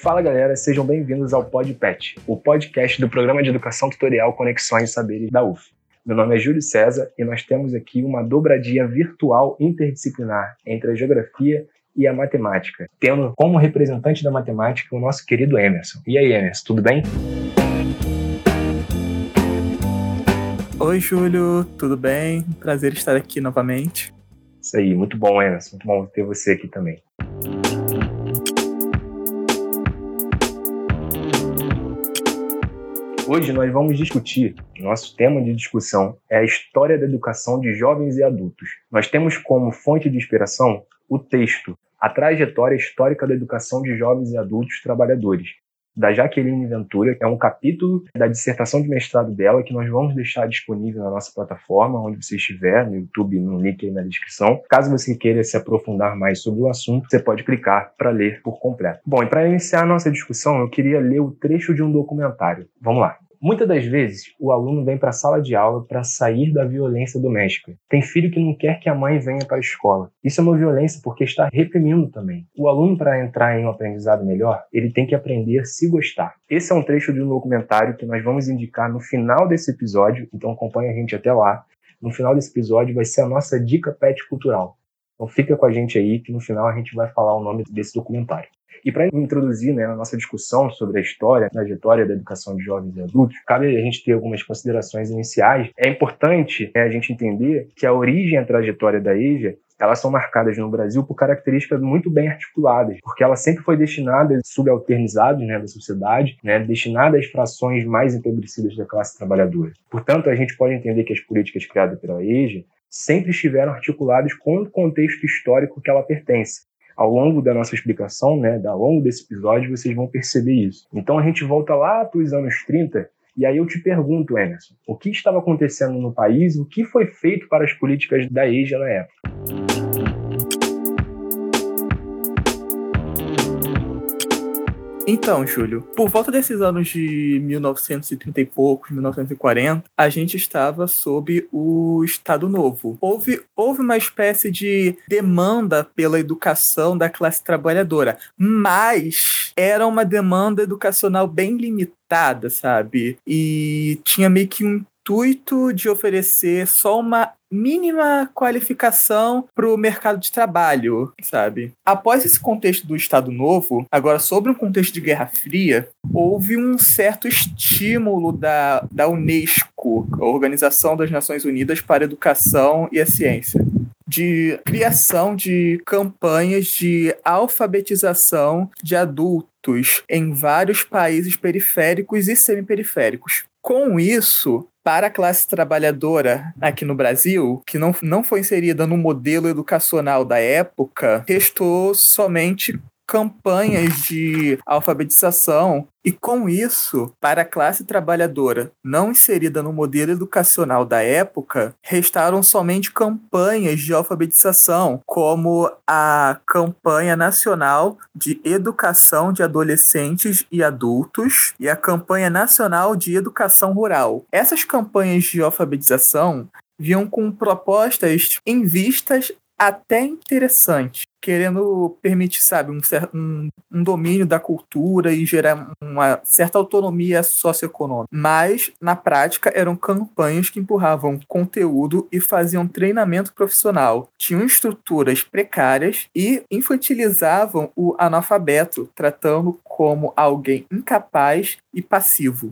Fala galera, sejam bem-vindos ao PodPet, o podcast do Programa de Educação Tutorial Conexões e Saberes da UF. Meu nome é Júlio César e nós temos aqui uma dobradinha virtual interdisciplinar entre a geografia e a matemática, tendo como representante da matemática o nosso querido Emerson. E aí, Emerson, tudo bem? Oi, Júlio, tudo bem? Prazer estar aqui novamente. Isso aí, muito bom, Emerson. Muito bom ter você aqui também. Hoje nós vamos discutir, nosso tema de discussão é a história da educação de jovens e adultos. Nós temos como fonte de inspiração o texto A Trajetória Histórica da Educação de Jovens e Adultos Trabalhadores, da Jaqueline Ventura, é um capítulo da dissertação de mestrado dela que nós vamos deixar disponível na nossa plataforma, onde você estiver, no YouTube, no link aí na descrição. Caso você queira se aprofundar mais sobre o assunto, você pode clicar para ler por completo. Bom, e para iniciar a nossa discussão, eu queria ler o trecho de um documentário. Vamos lá. Muitas das vezes, o aluno vem para a sala de aula para sair da violência doméstica. Tem filho que não quer que a mãe venha para a escola. Isso é uma violência porque está reprimindo também. O aluno, para entrar em um aprendizado melhor, ele tem que aprender a se gostar. Esse é um trecho de um documentário que nós vamos indicar no final desse episódio, então acompanhe a gente até lá. No final desse episódio vai ser a nossa dica pet cultural. Então fica com a gente aí que no final a gente vai falar o nome desse documentário. E para introduzir né, a nossa discussão sobre a história, a trajetória da educação de jovens e adultos, cabe a gente ter algumas considerações iniciais. É importante né, a gente entender que a origem e a trajetória da EJA elas são marcadas no Brasil por características muito bem articuladas, porque ela sempre foi destinada a subalternizados né, da sociedade, né, destinada às frações mais empobrecidas da classe trabalhadora. Portanto, a gente pode entender que as políticas criadas pela EJA sempre estiveram articuladas com o contexto histórico que ela pertence, ao longo da nossa explicação, né, ao longo desse episódio, vocês vão perceber isso. Então a gente volta lá para os anos 30 e aí eu te pergunto, Emerson, o que estava acontecendo no país, o que foi feito para as políticas da EJA na época? Então, Júlio, por volta desses anos de 1930 e poucos, 1940, a gente estava sob o Estado Novo. Houve, houve uma espécie de demanda pela educação da classe trabalhadora, mas era uma demanda educacional bem limitada, sabe? E tinha meio que um intuito de oferecer só uma mínima qualificação para o mercado de trabalho, sabe? Após esse contexto do Estado Novo, agora sobre um contexto de Guerra Fria, houve um certo estímulo da, da Unesco, a Organização das Nações Unidas para a Educação e a Ciência, de criação de campanhas de alfabetização de adultos em vários países periféricos e semiperiféricos. Com isso, para a classe trabalhadora aqui no Brasil, que não, não foi inserida no modelo educacional da época, restou somente campanhas de alfabetização e com isso, para a classe trabalhadora não inserida no modelo educacional da época, restaram somente campanhas de alfabetização, como a campanha nacional de educação de adolescentes e adultos e a campanha nacional de educação rural. Essas campanhas de alfabetização vinham com propostas em vistas até interessantes, querendo permitir, sabe, um, um, um, domínio da cultura e gerar uma certa autonomia socioeconômica. Mas, na prática, eram campanhas que empurravam conteúdo e faziam treinamento profissional. Tinham estruturas precárias e infantilizavam o analfabeto, tratando como alguém incapaz e passivo.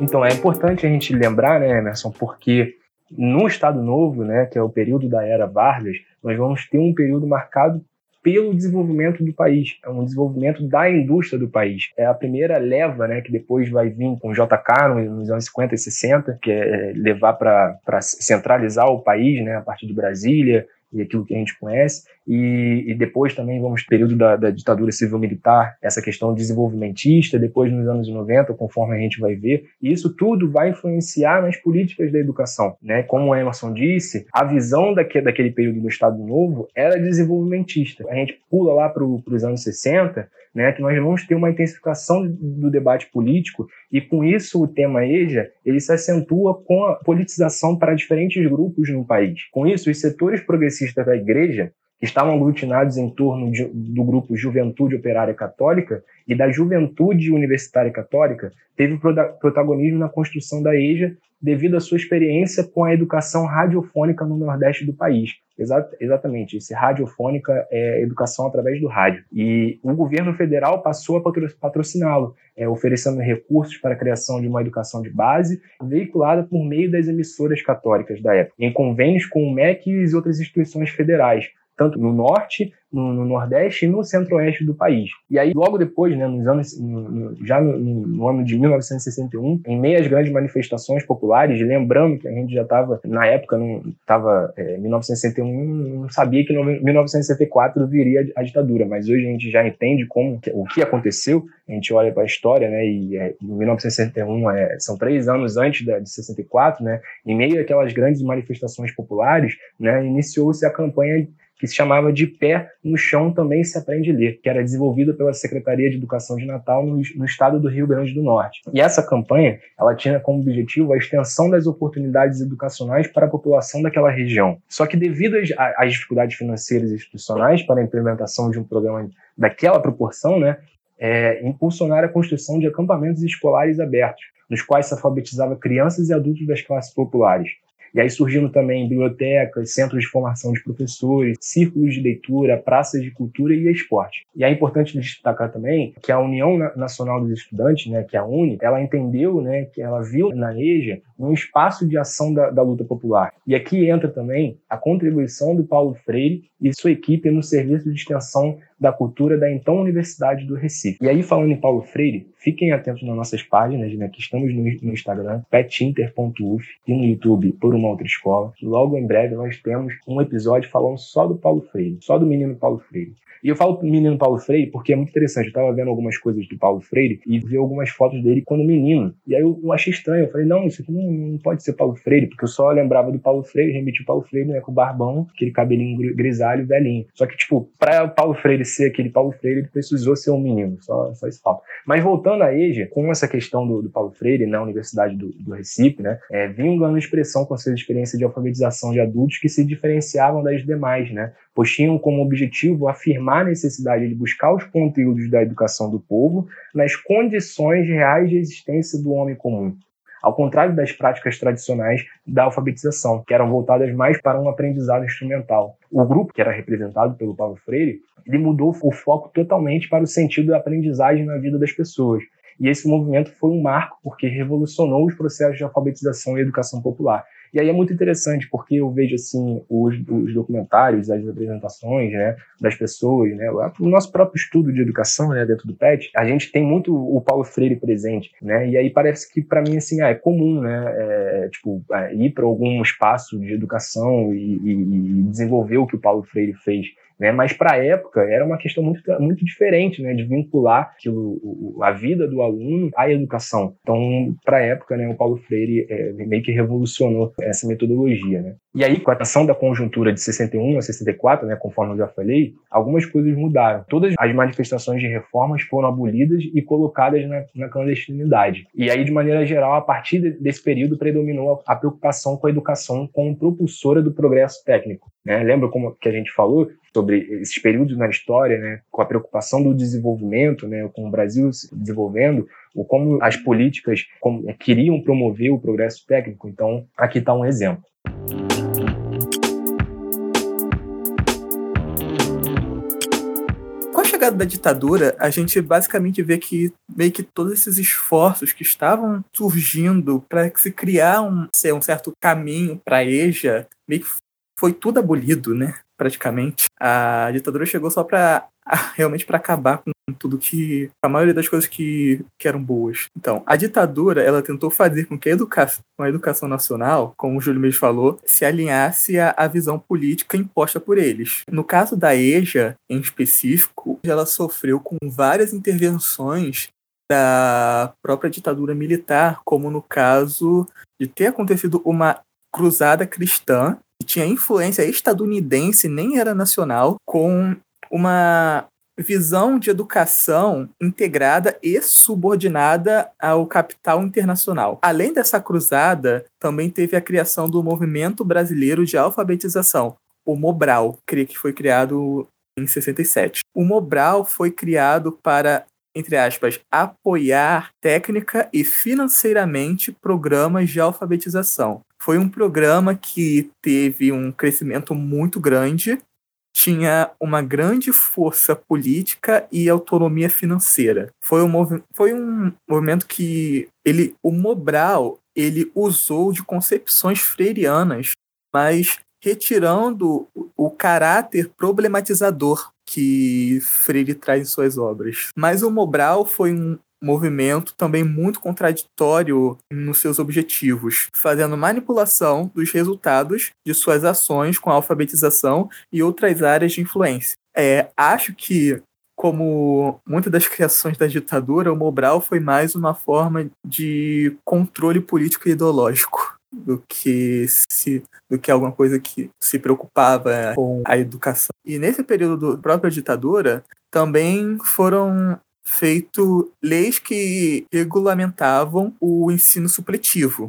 Então é importante a gente lembrar, né, Emerson, porque no Estado Novo, né, que é o período da era Vargas, nós vamos ter um período marcado pelo desenvolvimento do país, é um desenvolvimento da indústria do país. É a primeira leva, né, que depois vai vir com o JK nos anos 50 e 60, que é levar para centralizar o país, né, a partir de Brasília, e aquilo que a gente conhece, e, e depois também vamos período da, da ditadura civil-militar, essa questão desenvolvimentista, depois nos anos 90, conforme a gente vai ver, e isso tudo vai influenciar nas políticas da educação, né? Como o Emerson disse, a visão daquele, período do Estado Novo era desenvolvimentista. A gente pula lá para os anos 60, né, que nós vamos ter uma intensificação do debate político e com isso o tema EJA ele se acentua com a politização para diferentes grupos no país. Com isso, os setores progressistas da igreja que estavam aglutinados em torno de, do grupo Juventude Operária Católica e da Juventude Universitária Católica, teve protagonismo na construção da EJA devido à sua experiência com a educação radiofônica no Nordeste do país. Exa exatamente, esse radiofônica é educação através do rádio. E o governo federal passou a patrociná-lo, é, oferecendo recursos para a criação de uma educação de base, veiculada por meio das emissoras católicas da época, em convênios com o MEC e outras instituições federais, tanto no norte, no, no nordeste e no centro-oeste do país. E aí, logo depois, né, nos anos, no, já no, no, ano de 1961, em meio às grandes manifestações populares, lembrando que a gente já estava, na época, estava é, 1961, não sabia que em 1964 viria a ditadura, mas hoje a gente já entende como o que aconteceu, a gente olha para a história, né, e é, em 1961 é, são três anos antes da, de 64, né, em meio àquelas grandes manifestações populares, né, iniciou-se a campanha que se chamava De Pé no Chão Também Se Aprende a Ler, que era desenvolvida pela Secretaria de Educação de Natal no, no, estado do Rio Grande do Norte. E essa campanha, ela tinha como objetivo a extensão das oportunidades educacionais para a população daquela região. Só que devido às, dificuldades financeiras e institucionais para a implementação de um programa daquela proporção, né, é, impulsionar a construção de acampamentos escolares abertos, nos quais se alfabetizava crianças e adultos das classes populares. E aí surgindo também bibliotecas, centros de formação de professores, círculos de leitura, praças de cultura e esporte. E é importante destacar também que a União Nacional dos Estudantes, né, que é a UNE, ela entendeu, né, que ela viu na EJA um espaço de ação da, da luta popular. E aqui entra também a contribuição do Paulo Freire e sua equipe no serviço de extensão da cultura da então Universidade do Recife. E aí, falando em Paulo Freire, fiquem atentos nas nossas páginas, né, que estamos no, no Instagram, petinter.uf e no YouTube por uma outra escola. Logo em breve nós temos um episódio falando só do Paulo Freire, só do menino Paulo Freire. E eu falo menino Paulo Freire porque é muito interessante. Eu estava vendo algumas coisas do Paulo Freire e vi algumas fotos dele quando menino. E aí eu, eu achei estranho. Eu falei, não, isso aqui não, não, pode ser Paulo Freire, porque eu só lembrava do Paulo Freire, remeti o Paulo Freire, né, com o barbão, aquele cabelinho grisalho, velhinho. Só que, tipo, para o Paulo Freire ser aquele Paulo Freire, ele precisou ser um menino. Só, só isso falta. Mas voltando à EJA, com essa questão do, do Paulo Freire na Universidade do, do Recife, né, é, ganhando expressão com sua experiência de alfabetização de adultos que se diferenciavam das demais, né? pois tinham como objetivo afirmar a necessidade de buscar os conteúdos da educação do povo nas condições reais de existência do homem comum, ao contrário das práticas tradicionais da alfabetização, que eram voltadas mais para um aprendizado instrumental. O grupo, que era representado pelo Paulo Freire, ele mudou o foco totalmente para o sentido da aprendizagem na vida das pessoas. E esse movimento foi um marco porque revolucionou os processos de alfabetização e educação popular. E aí é muito interessante, porque eu vejo assim os, os documentários, as apresentações né, das pessoas, né, o nosso próprio estudo de educação né, dentro do PET, a gente tem muito o Paulo Freire presente, né? E aí parece que para mim assim ah, é comum, né? É, tipo é, ir para algum espaço de educação e, e, e desenvolver o que o Paulo Freire fez né? Mas para a época era uma questão muito, muito diferente, né? de vincular aquilo, a vida do aluno à educação. Então, para a época, né, o Paulo Freire é, meio que revolucionou essa metodologia. Né? E aí, com a ação da conjuntura de 61 a 64, né, conforme eu já falei, algumas coisas mudaram. Todas as manifestações de reformas foram abolidas e colocadas na, na clandestinidade. E aí, de maneira geral, a partir desse período predominou a preocupação com a educação como propulsora do progresso técnico. Né? Lembra como que a gente falou sobre esses períodos na história, né, com a preocupação do desenvolvimento, né, com o Brasil se desenvolvendo, ou como as políticas como, queriam promover o progresso técnico. Então, aqui está um exemplo. Com a chegada da ditadura, a gente basicamente vê que meio que todos esses esforços que estavam surgindo para se criar um, um certo caminho para a EJA, meio que foi tudo abolido, né? Praticamente. A ditadura chegou só para realmente para acabar com tudo que a maioria das coisas que, que eram boas. Então, a ditadura ela tentou fazer com que a educação, a educação nacional, como o Júlio mesmo falou, se alinhasse à, à visão política imposta por eles. No caso da EJA, em específico, ela sofreu com várias intervenções da própria ditadura militar, como no caso de ter acontecido uma cruzada cristã tinha influência estadunidense, nem era nacional, com uma visão de educação integrada e subordinada ao capital internacional. Além dessa cruzada, também teve a criação do Movimento Brasileiro de Alfabetização, o Mobral, que foi criado em 67. O Mobral foi criado para entre aspas, apoiar técnica e financeiramente programas de alfabetização. Foi um programa que teve um crescimento muito grande, tinha uma grande força política e autonomia financeira. Foi um, foi um movimento que ele, o Mobral ele usou de concepções freirianas, mas retirando o caráter problematizador que Freire traz em suas obras. Mas o Mobral foi um movimento também muito contraditório nos seus objetivos, fazendo manipulação dos resultados de suas ações com a alfabetização e outras áreas de influência. É, acho que como muitas das criações da ditadura, o Mobral foi mais uma forma de controle político e ideológico do que se do que alguma coisa que se preocupava com a educação. E nesse período da própria ditadura também foram feitas leis que regulamentavam o ensino supletivo,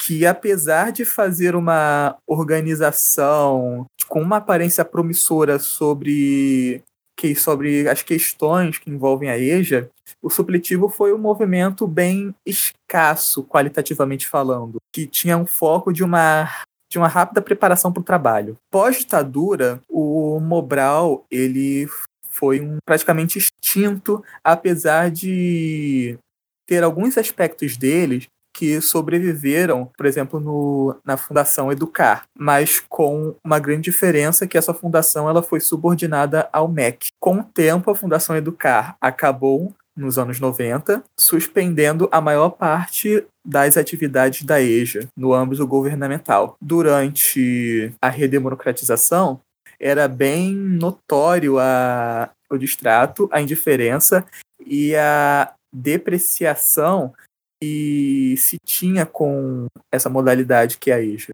que apesar de fazer uma organização com uma aparência promissora sobre que sobre as questões que envolvem a EJA, o supletivo foi um movimento bem escasso, qualitativamente falando, que tinha um foco de uma de uma rápida preparação para o trabalho. Pós-ditadura, o Mobral ele foi um, praticamente extinto, apesar de ter alguns aspectos deles que sobreviveram, por exemplo, no, na Fundação Educar, mas com uma grande diferença que essa fundação ela foi subordinada ao MEC. Com o tempo, a Fundação Educar acabou nos anos 90, suspendendo a maior parte das atividades da EJA no âmbito governamental. Durante a redemocratização, era bem notório a, o distrato, a indiferença e a depreciação que se tinha com essa modalidade que é a EJA.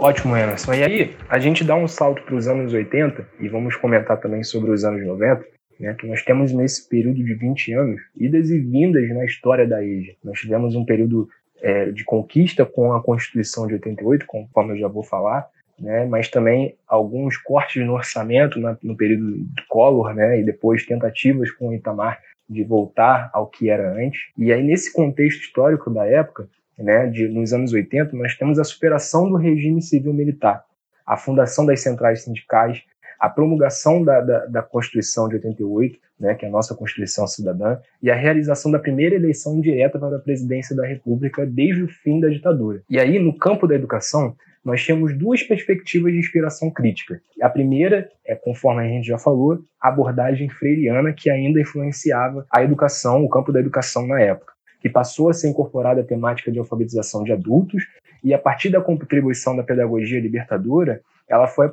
Ótimo, Emerson. E aí, a gente dá um salto para os anos 80 e vamos comentar também sobre os anos 90, né, que nós temos nesse período de 20 anos idas e vindas na história da EJA. Nós tivemos um período é, de conquista com a Constituição de 88, conforme eu já vou falar, né, mas também alguns cortes no orçamento na, no período de Collor, né, e depois tentativas com o Itamar de voltar ao que era antes. E aí, nesse contexto histórico da época, né, de, nos anos 80, nós temos a superação do regime civil-militar, a fundação das centrais sindicais, a promulgação da, da, da, Constituição de 88, né, que é a nossa Constituição Cidadã, e a realização da primeira eleição direta para a presidência da República desde o fim da ditadura. E aí, no campo da educação, nós temos duas perspectivas de inspiração crítica. A primeira é, conforme a gente já falou, a abordagem freiriana que ainda influenciava a educação, o campo da educação na época, que passou a ser incorporada a temática de alfabetização de adultos e a partir da contribuição da pedagogia libertadora, ela foi,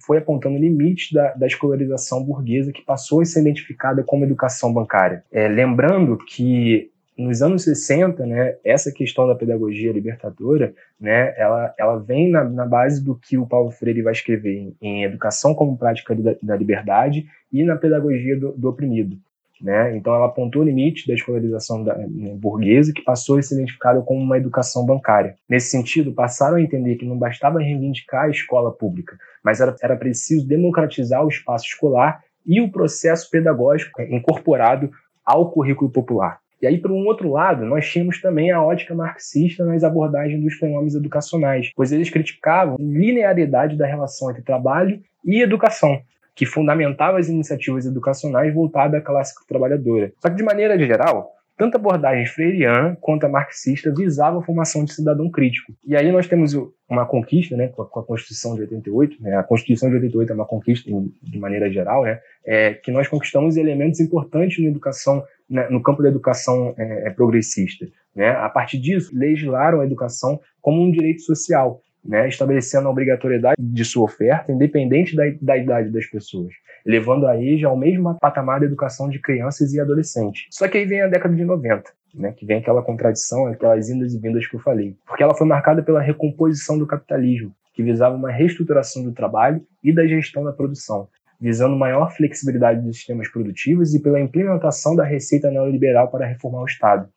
foi apontando limites da, da escolarização burguesa que passou a ser identificada como educação bancária. É, lembrando que nos anos 60, né, essa questão da pedagogia libertadora, né, ela, ela vem na, na base do que o Paulo Freire vai escrever em, em Educação como Prática da, da Liberdade e na Pedagogia do, do Oprimido. Né? Então, ela apontou o limite da escolarização da, né, burguesa, que passou a ser identificada como uma educação bancária. Nesse sentido, passaram a entender que não bastava reivindicar a escola pública, mas era, era preciso democratizar o espaço escolar e o processo pedagógico incorporado ao currículo popular. E aí, por um outro lado, nós tínhamos também a ótica marxista nas abordagens dos fenômenos educacionais, pois eles criticavam a linearidade da relação entre trabalho e educação, que fundamentava as iniciativas educacionais voltadas à classe trabalhadora. Só que, de maneira geral, tanto a abordagem freiriana quanto a marxista visava a formação de cidadão crítico. E aí nós temos uma conquista, né, com a, Constituição de 88, né, a Constituição de 88 é uma conquista de maneira geral, né, é, que nós conquistamos elementos importantes na educação, né, no campo da educação é, é, progressista. Né? A partir disso, legislaram a educação como um direito social, né, estabelecendo a obrigatoriedade de sua oferta, independente da, da idade das pessoas levando a EJA ao mesmo patamar da educação de crianças e adolescentes. Só que aí vem a década de 90. Né, que vem aquela contradição, aquelas indas e vindas que eu falei. Porque ela foi marcada pela recomposição do capitalismo. que visava uma reestruturação do trabalho e da gestão da produção, visando maior flexibilidade dos sistemas produtivos e pela implementação da receita neoliberal para reformar o Estado.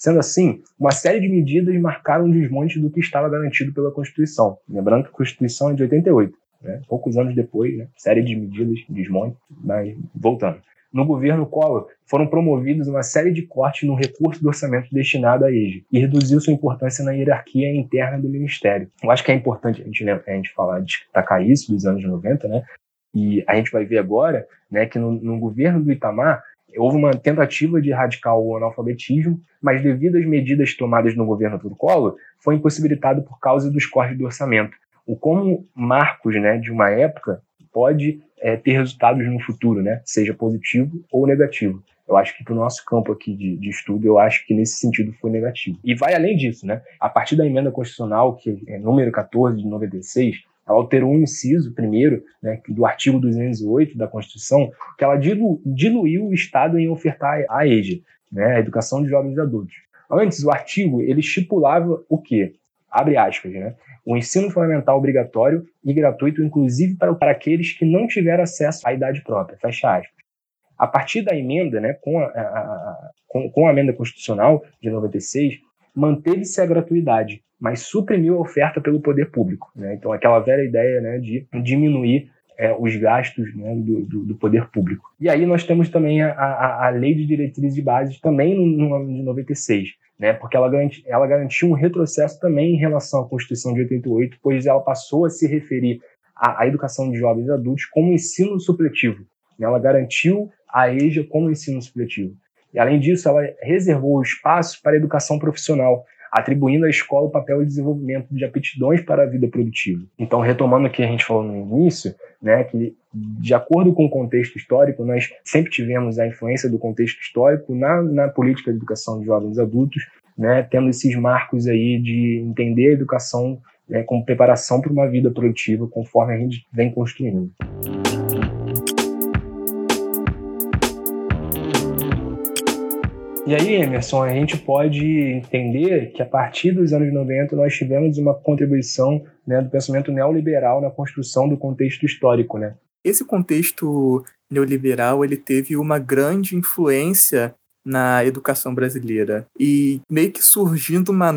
Sendo assim, uma série de medidas marcaram um desmonte do que estava garantido pela Constituição. Lembrando que a Constituição é de 88, né? poucos anos depois, né? série de medidas, desmonte, mas voltando no governo Collor, foram promovidos uma série de cortes no recurso do orçamento destinado à EJA e reduziu sua importância na hierarquia interna do Ministério. Eu acho que é importante a gente, a gente falar, destacar isso dos anos 90, né? E a gente vai ver agora né, que no, no governo do Itamar houve uma tentativa de erradicar o analfabetismo, mas devido às medidas tomadas no governo do Collor, foi impossibilitado por causa dos cortes do orçamento. O como marcos né, de uma época pode é, ter resultados no futuro, né? Seja positivo ou negativo. Eu acho que para o nosso campo aqui de, de, estudo, eu acho que nesse sentido foi negativo. E vai além disso, né? A partir da emenda constitucional, que é número 14 de 96, ela alterou um inciso, primeiro, né, do artigo 208 da Constituição, que ela dilu, diluiu o Estado em ofertar a EJA, né, a educação de jovens e adultos. Antes, o artigo ele estipulava o quê? Abre aspas, né? o ensino fundamental obrigatório e gratuito, inclusive para, para aqueles que não tiveram acesso à idade própria. Fecha aspas. A partir da emenda, né, com, a, a, a com, com a emenda constitucional de 96, manteve-se a gratuidade, mas suprimiu a oferta pelo poder público. Né? Então, aquela velha ideia né, de diminuir é, os gastos né, do, do, do, poder público. E aí nós temos também a, a, a Lei de Diretrizes e Bases, também no, no ano de 96, né, porque ela, garanti, ela garantiu um retrocesso também em relação à Constituição de 88, pois ela passou a se referir à, à educação de jovens adultos como ensino supletivo. Né, ela garantiu a EJA como ensino supletivo. E, além disso, ela reservou espaço para a educação profissional, atribuindo à escola o papel de desenvolvimento de aptidões para a vida produtiva. Então, retomando o que a gente falou no início, né, que de acordo com o contexto histórico, nós sempre tivemos a influência do contexto histórico na, na política de educação de jovens adultos, né, tendo esses marcos aí de entender a educação né, como preparação para uma vida produtiva, conforme a gente vem construindo. E aí, Emerson, a gente pode entender que a partir dos anos 90 nós tivemos uma contribuição né, do pensamento neoliberal na construção do contexto histórico, né? Esse contexto neoliberal ele teve uma grande influência na educação brasileira e meio que surgindo uma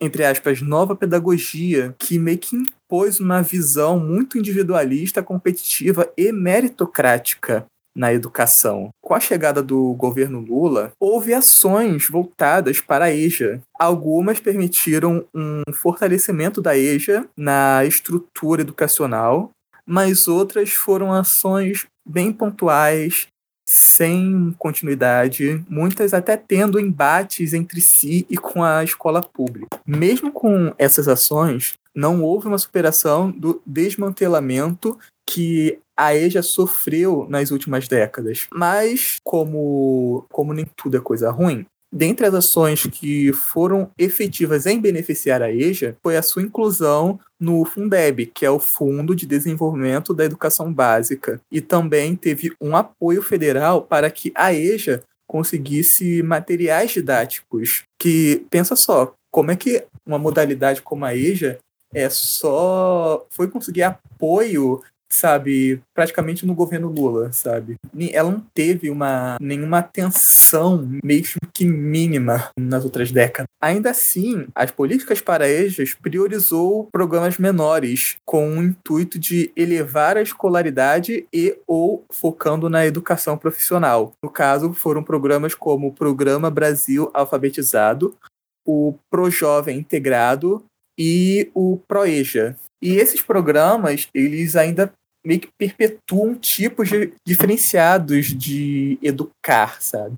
entre aspas nova pedagogia que meio que impôs uma visão muito individualista, competitiva e meritocrática na educação. Com a chegada do governo Lula, houve ações voltadas para a EJA. Algumas permitiram um fortalecimento da EJA na estrutura educacional, mas outras foram ações bem pontuais, sem continuidade, muitas até tendo embates entre si e com a escola pública. Mesmo com essas ações, não houve uma superação do desmantelamento que a EJA sofreu nas últimas décadas. Mas, como, como nem tudo é coisa ruim, dentre as ações que foram efetivas em beneficiar a EJA foi a sua inclusão no Fundeb, que é o Fundo de Desenvolvimento da Educação Básica, e também teve um apoio federal para que a EJA conseguisse materiais didáticos. Que pensa só, como é que uma modalidade como a EJA é só foi conseguir apoio sabe, praticamente no governo Lula, sabe? Ela não teve uma nenhuma atenção mesmo que mínima nas outras décadas. Ainda assim, as políticas para EJAs priorizou programas menores com o intuito de elevar a escolaridade e ou focando na educação profissional. No caso, foram programas como o Programa Brasil Alfabetizado, o Projovem Integrado e o ProEja, e esses programas, eles ainda meio que perpetuam tipos de, diferenciados de educar, sabe?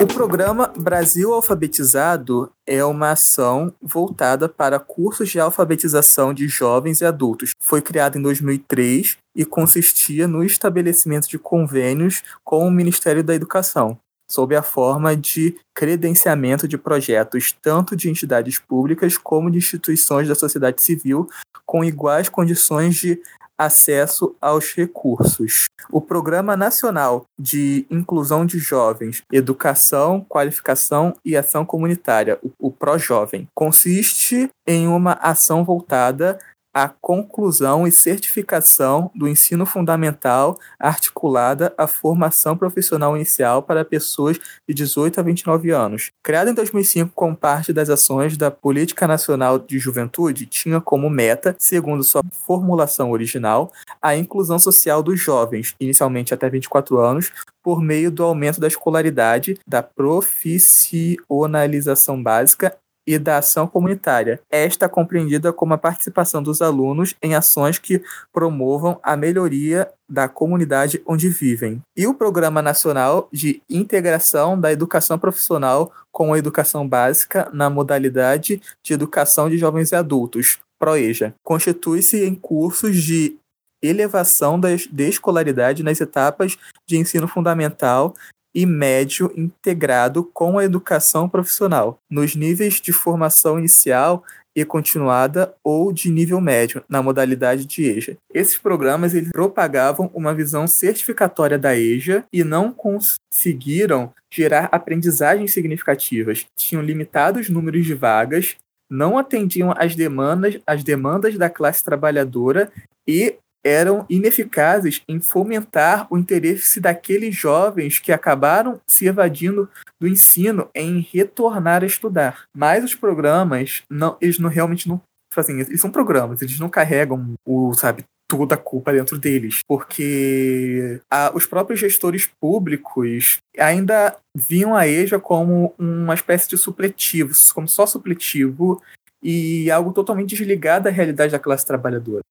O programa Brasil Alfabetizado é uma ação voltada para cursos de alfabetização de jovens e adultos. Foi criado em 2003 e consistia no estabelecimento de convênios com o Ministério da Educação sob a forma de credenciamento de projetos tanto de entidades públicas como de instituições da sociedade civil com iguais condições de acesso aos recursos. O Programa Nacional de Inclusão de Jovens, Educação, Qualificação e Ação Comunitária, o ProJovem, consiste em uma ação voltada a conclusão e certificação do ensino fundamental articulada à formação profissional inicial para pessoas de 18 a 29 anos. Criada em 2005 como parte das ações da Política Nacional de Juventude, tinha como meta, segundo sua formulação original, a inclusão social dos jovens, inicialmente até 24 anos, por meio do aumento da escolaridade, da profissionalização básica e da ação comunitária. Esta é compreendida como a participação dos alunos em ações que promovam a melhoria da comunidade onde vivem. E o Programa Nacional de Integração da Educação Profissional com a Educação Básica na modalidade de Educação de Jovens e Adultos, PROEJA, constitui-se em cursos de elevação da escolaridade nas etapas de ensino fundamental e médio integrado com a educação profissional, nos níveis de formação inicial e continuada ou de nível médio, na modalidade de EJA. Esses programas eles propagavam uma visão certificatória da EJA e não conseguiram gerar aprendizagens significativas. Tinham limitados números de vagas, não atendiam às demandas, às demandas da classe trabalhadora e eram ineficazes em fomentar o interesse daqueles jovens que acabaram se evadindo do ensino em retornar a estudar. Mas os programas, não, eles não realmente não tipo assim, eles são programas, eles não carregam o, sabe, toda a culpa dentro deles, porque a, os próprios gestores públicos ainda viam a EJA como uma espécie de supletivo, como só supletivo e algo totalmente desligado da realidade da classe trabalhadora.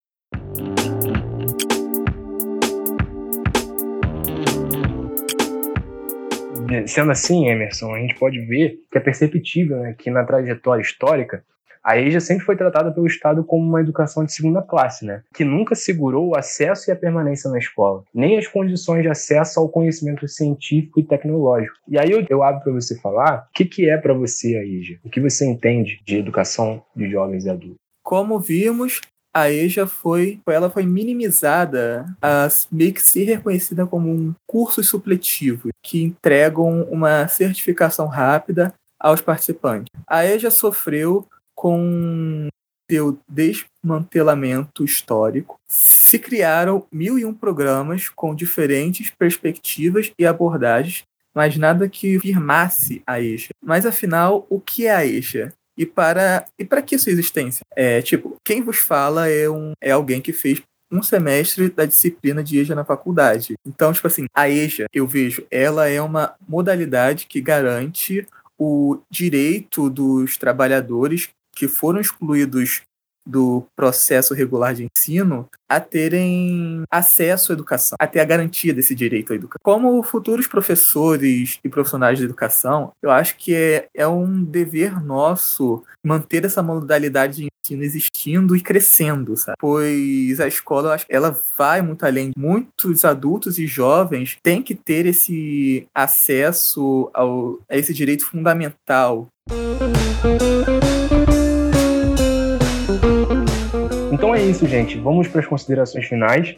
Sendo assim, Emerson, a gente pode ver que é perceptível né, que na trajetória histórica a EJA sempre foi tratada pelo Estado como uma educação de segunda classe, né? Que nunca segurou o acesso e a permanência na escola, nem as condições de acesso ao conhecimento científico e tecnológico. E aí eu, eu abro para você falar o que, que é para você a EJA, o que você entende de educação de jovens e adultos. Como vimos, a EJA foi, ela foi minimizada a meio que ser reconhecida como um curso supletivo que entregam uma certificação rápida aos participantes. A EJA sofreu com seu desmantelamento histórico, se criaram mil e um programas com diferentes perspectivas e abordagens, mas nada que firmasse a EJA. Mas afinal, o que é a EJA? E para, e para que sua existência? É, tipo, quem vos fala é, um, é alguém que fez um semestre da disciplina de EJA na faculdade. Então, tipo assim, a EJA, eu vejo, ela é uma modalidade que garante o direito dos trabalhadores que foram excluídos do processo regular de ensino a terem acesso à educação, a ter a garantia desse direito à educação. Como futuros professores e profissionais de educação, eu acho que é, é um dever nosso manter essa modalidade de ensino existindo e crescendo, sabe? Pois a escola, eu acho, ela vai muito além. Muitos adultos e jovens têm que ter esse acesso ao, a esse direito fundamental. Então é isso, gente. Vamos para as considerações finais.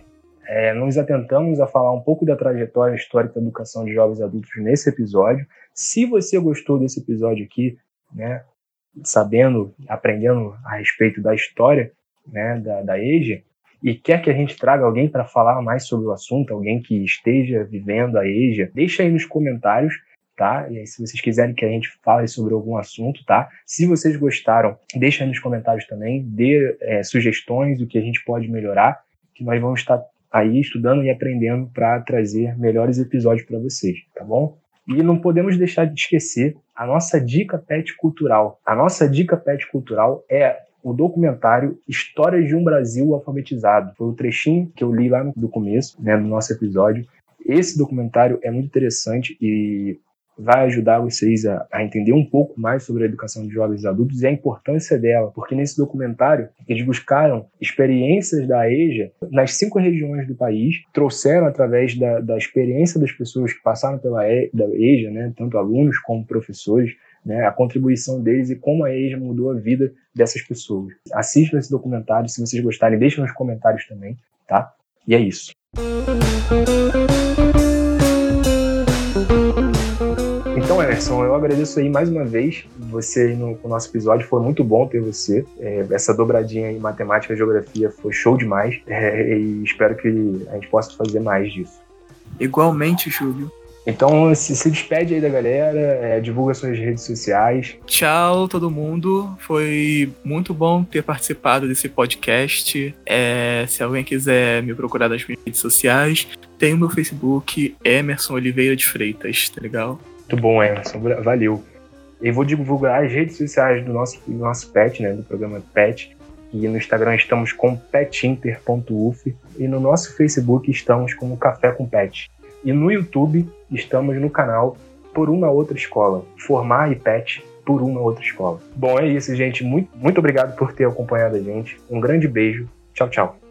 É, nos atentamos a falar um pouco da trajetória histórica da educação de jovens adultos nesse episódio. Se você gostou desse episódio aqui, né, sabendo, aprendendo a respeito da história né, da, da EJA, e quer que a gente traga alguém para falar mais sobre o assunto, alguém que esteja vivendo a EJA, deixa aí nos comentários tá? E aí, se vocês quiserem que a gente fale sobre algum assunto, tá? Se vocês gostaram, deixa aí nos comentários também, dê é, sugestões do que a gente pode melhorar, que nós vamos estar aí estudando e aprendendo para trazer melhores episódios para vocês, tá bom? E não podemos deixar de esquecer a nossa dica pet cultural. A nossa dica pet cultural é o documentário Histórias de um Brasil Alfabetizado. Foi o trechinho que eu li lá no começo, né, do nosso episódio. Esse documentário é muito interessante e vai ajudar vocês a, a, entender um pouco mais sobre a educação de jovens adultos e a importância dela, porque nesse documentário eles buscaram experiências da EJA nas cinco regiões do país, trouxeram através da, da experiência das pessoas que passaram pela e, da EJA, né, tanto alunos como professores, né, a contribuição deles e como a EJA mudou a vida dessas pessoas. Assistam esse documentário, se vocês gostarem, deixem nos comentários também, tá? E é isso. Então, Emerson, eu agradeço aí mais uma vez você no, no nosso episódio. Foi muito bom ter você. É, essa dobradinha em matemática e geografia foi show demais. É, e espero que a gente possa fazer mais disso. Igualmente, Júlio. Então, se, se despede aí da galera, é, divulga suas redes sociais. Tchau, todo mundo. Foi muito bom ter participado desse podcast. É, se alguém quiser me procurar nas minhas redes sociais, tem o meu Facebook, Emerson Oliveira de Freitas, tá legal? Muito bom, Emerson. Valeu. Eu vou divulgar as redes sociais do nosso, do nosso PET, né, do programa PET. E no Instagram estamos com petinter.uf e no nosso Facebook estamos como Café com Pet. E no YouTube estamos no canal Por Uma Outra Escola. Formar e Pet por uma outra escola. Bom, é isso, gente. Muito, muito obrigado por ter acompanhado a gente. Um grande beijo. Tchau, tchau.